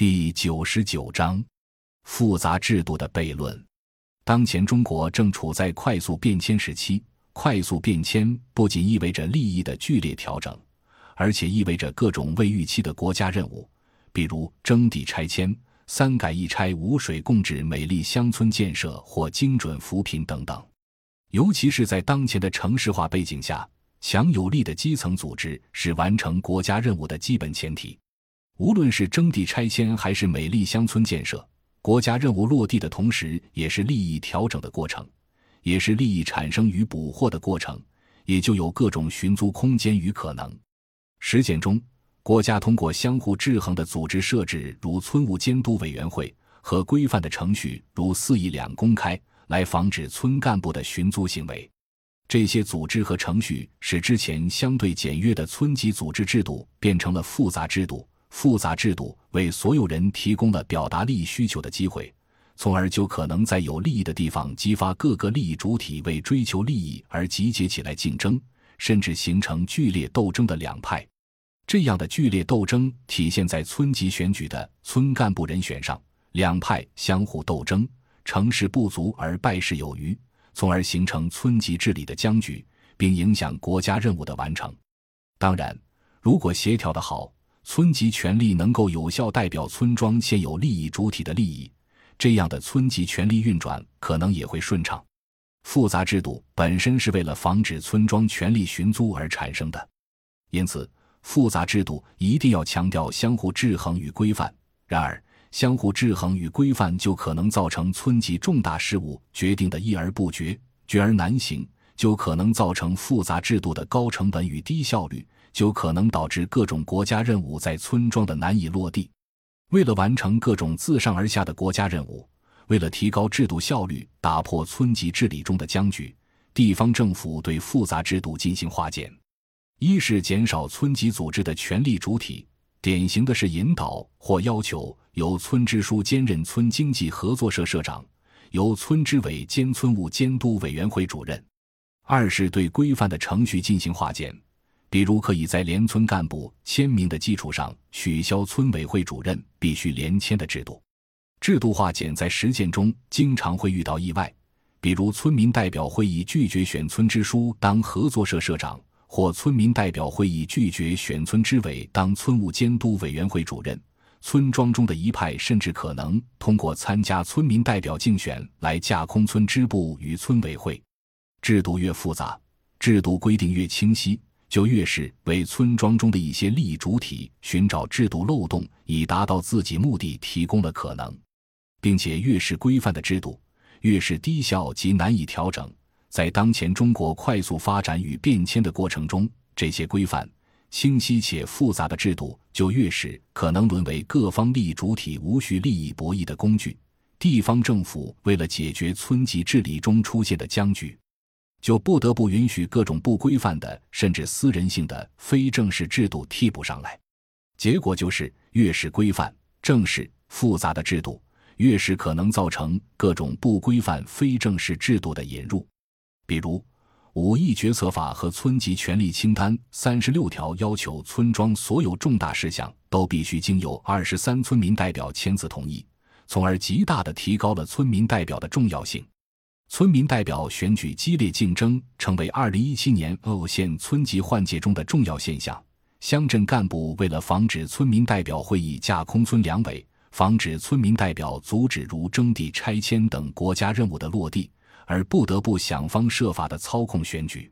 第九十九章：复杂制度的悖论。当前中国正处在快速变迁时期，快速变迁不仅意味着利益的剧烈调整，而且意味着各种未预期的国家任务，比如征地拆迁、三改一拆、五水共治、美丽乡村建设或精准扶贫等等。尤其是在当前的城市化背景下，强有力的基层组织是完成国家任务的基本前提。无论是征地拆迁还是美丽乡村建设，国家任务落地的同时，也是利益调整的过程，也是利益产生与捕获的过程，也就有各种寻租空间与可能。实践中，国家通过相互制衡的组织设置，如村务监督委员会和规范的程序，如四议两公开。来防止村干部的寻租行为，这些组织和程序使之前相对简约的村级组织制度变成了复杂制度。复杂制度为所有人提供了表达利益需求的机会，从而就可能在有利益的地方激发各个利益主体为追求利益而集结起来竞争，甚至形成剧烈斗争的两派。这样的剧烈斗争体现在村级选举的村干部人选上，两派相互斗争。成事不足而败事有余，从而形成村级治理的僵局，并影响国家任务的完成。当然，如果协调的好，村级权力能够有效代表村庄现有利益主体的利益，这样的村级权力运转可能也会顺畅。复杂制度本身是为了防止村庄权力寻租而产生的，因此复杂制度一定要强调相互制衡与规范。然而，相互制衡与规范就可能造成村级重大事务决定的议而不决、决而难行，就可能造成复杂制度的高成本与低效率，就可能导致各种国家任务在村庄的难以落地。为了完成各种自上而下的国家任务，为了提高制度效率，打破村级治理中的僵局，地方政府对复杂制度进行化简，一是减少村级组织的权力主体。典型的是引导或要求由村支书兼任村经济合作社社长，由村支委兼村务监督委员会主任。二是对规范的程序进行化简，比如可以在连村干部签名的基础上取消村委会主任必须连签的制度。制度化简在实践中经常会遇到意外，比如村民代表会议拒绝选村支书当合作社社长。或村民代表会议拒绝选村支委当村务监督委员会主任，村庄中的一派甚至可能通过参加村民代表竞选来架空村支部与村委会。制度越复杂，制度规定越清晰，就越是为村庄中的一些利益主体寻找制度漏洞以达到自己目的提供了可能，并且越是规范的制度，越是低效及难以调整。在当前中国快速发展与变迁的过程中，这些规范、清晰且复杂的制度就越是可能沦为各方利益主体无序利益博弈的工具。地方政府为了解决村级治理中出现的僵局，就不得不允许各种不规范的甚至私人性的非正式制度替补上来。结果就是，越是规范、正式、复杂的制度，越是可能造成各种不规范非正式制度的引入。比如，《五亿决策法》和村级权力清单三十六条要求，村庄所有重大事项都必须经由二十三村民代表签字同意，从而极大的提高了村民代表的重要性。村民代表选举激烈竞争，成为二零一七年鄂县村级换届中的重要现象。乡镇干部为了防止村民代表会议架空村两委，防止村民代表阻止如征地拆迁等国家任务的落地。而不得不想方设法的操控选举，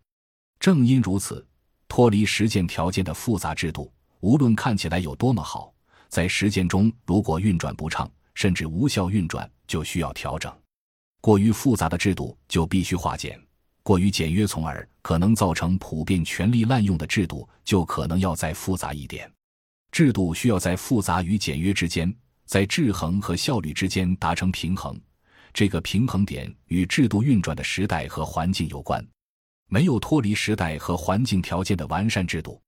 正因如此，脱离实践条件的复杂制度，无论看起来有多么好，在实践中如果运转不畅，甚至无效运转，就需要调整。过于复杂的制度就必须化简，过于简约，从而可能造成普遍权力滥用的制度，就可能要再复杂一点。制度需要在复杂与简约之间，在制衡和效率之间达成平衡。这个平衡点与制度运转的时代和环境有关，没有脱离时代和环境条件的完善制度。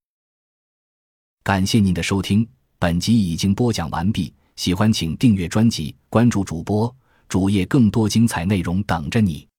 感谢您的收听，本集已经播讲完毕。喜欢请订阅专辑，关注主播主页，更多精彩内容等着你。